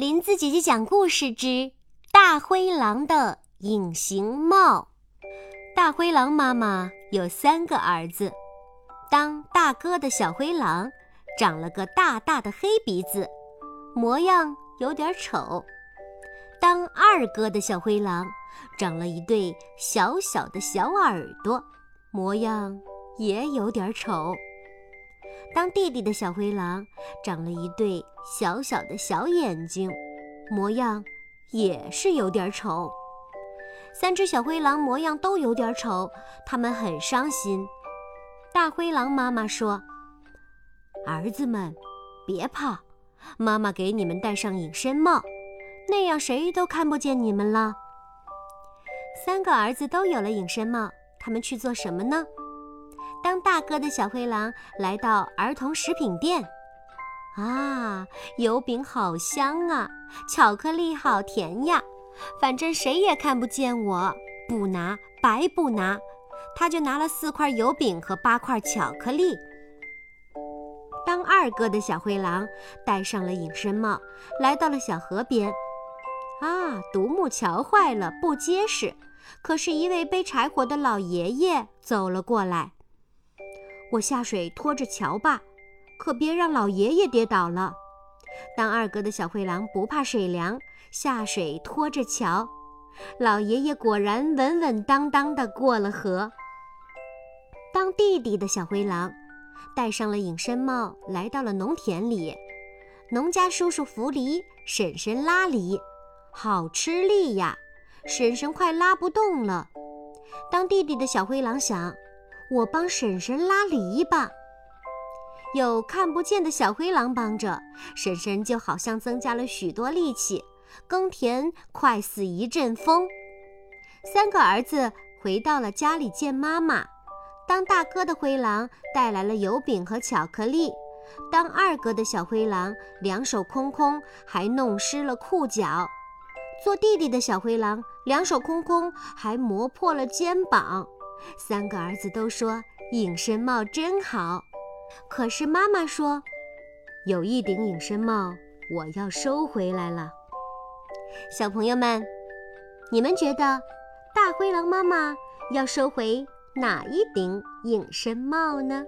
林子姐姐讲故事之大灰狼的隐形帽。大灰狼妈妈有三个儿子，当大哥的小灰狼长了个大大的黑鼻子，模样有点丑；当二哥的小灰狼长了一对小小的小耳朵，模样也有点丑。当弟弟的小灰狼长了一对小小的小眼睛，模样也是有点丑。三只小灰狼模样都有点丑，他们很伤心。大灰狼妈妈说：“儿子们，别怕，妈妈给你们戴上隐身帽，那样谁都看不见你们了。”三个儿子都有了隐身帽，他们去做什么呢？当大哥的小灰狼来到儿童食品店，啊，油饼好香啊，巧克力好甜呀，反正谁也看不见我，不拿白不拿。他就拿了四块油饼和八块巧克力。当二哥的小灰狼戴上了隐身帽，来到了小河边，啊，独木桥坏了，不结实。可是一位背柴火的老爷爷走了过来。我下水拖着桥吧，可别让老爷爷跌倒了。当二哥的小灰狼不怕水凉，下水拖着桥，老爷爷果然稳稳当当地过了河。当弟弟的小灰狼戴上了隐身帽，来到了农田里，农家叔叔扶犁，婶婶拉犁，好吃力呀！婶婶快拉不动了。当弟弟的小灰狼想。我帮婶婶拉篱笆，有看不见的小灰狼帮着，婶婶就好像增加了许多力气，耕田快似一阵风。三个儿子回到了家里见妈妈。当大哥的灰狼带来了油饼和巧克力，当二哥的小灰狼两手空空，还弄湿了裤脚，做弟弟的小灰狼两手空空，还磨破了肩膀。三个儿子都说隐身帽真好，可是妈妈说，有一顶隐身帽我要收回来了。小朋友们，你们觉得大灰狼妈妈要收回哪一顶隐身帽呢？